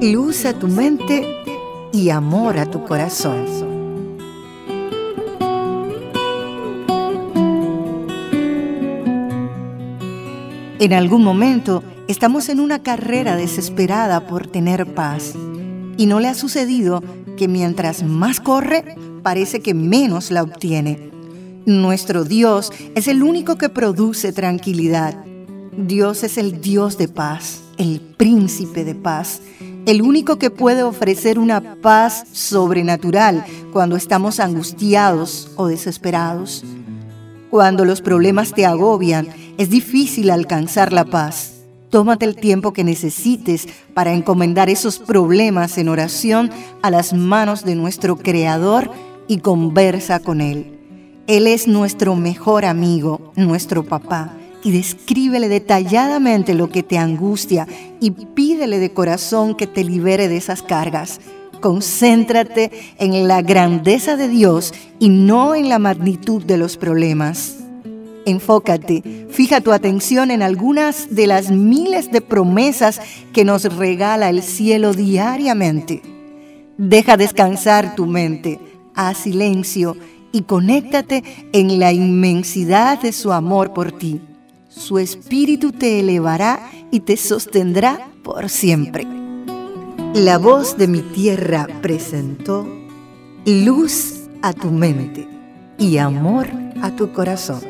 luz a tu mente y amor a tu corazón. En algún momento estamos en una carrera desesperada por tener paz y no le ha sucedido que mientras más corre, parece que menos la obtiene. Nuestro Dios es el único que produce tranquilidad. Dios es el Dios de paz, el príncipe de paz, el único que puede ofrecer una paz sobrenatural cuando estamos angustiados o desesperados. Cuando los problemas te agobian, es difícil alcanzar la paz. Tómate el tiempo que necesites para encomendar esos problemas en oración a las manos de nuestro Creador y conversa con Él. Él es nuestro mejor amigo, nuestro papá y descríbele detalladamente lo que te angustia y pídele de corazón que te libere de esas cargas. Concéntrate en la grandeza de Dios y no en la magnitud de los problemas. Enfócate, fija tu atención en algunas de las miles de promesas que nos regala el cielo diariamente. Deja descansar tu mente, haz silencio y conéctate en la inmensidad de su amor por ti. Su espíritu te elevará y te sostendrá por siempre. La voz de mi tierra presentó luz a tu mente y amor a tu corazón.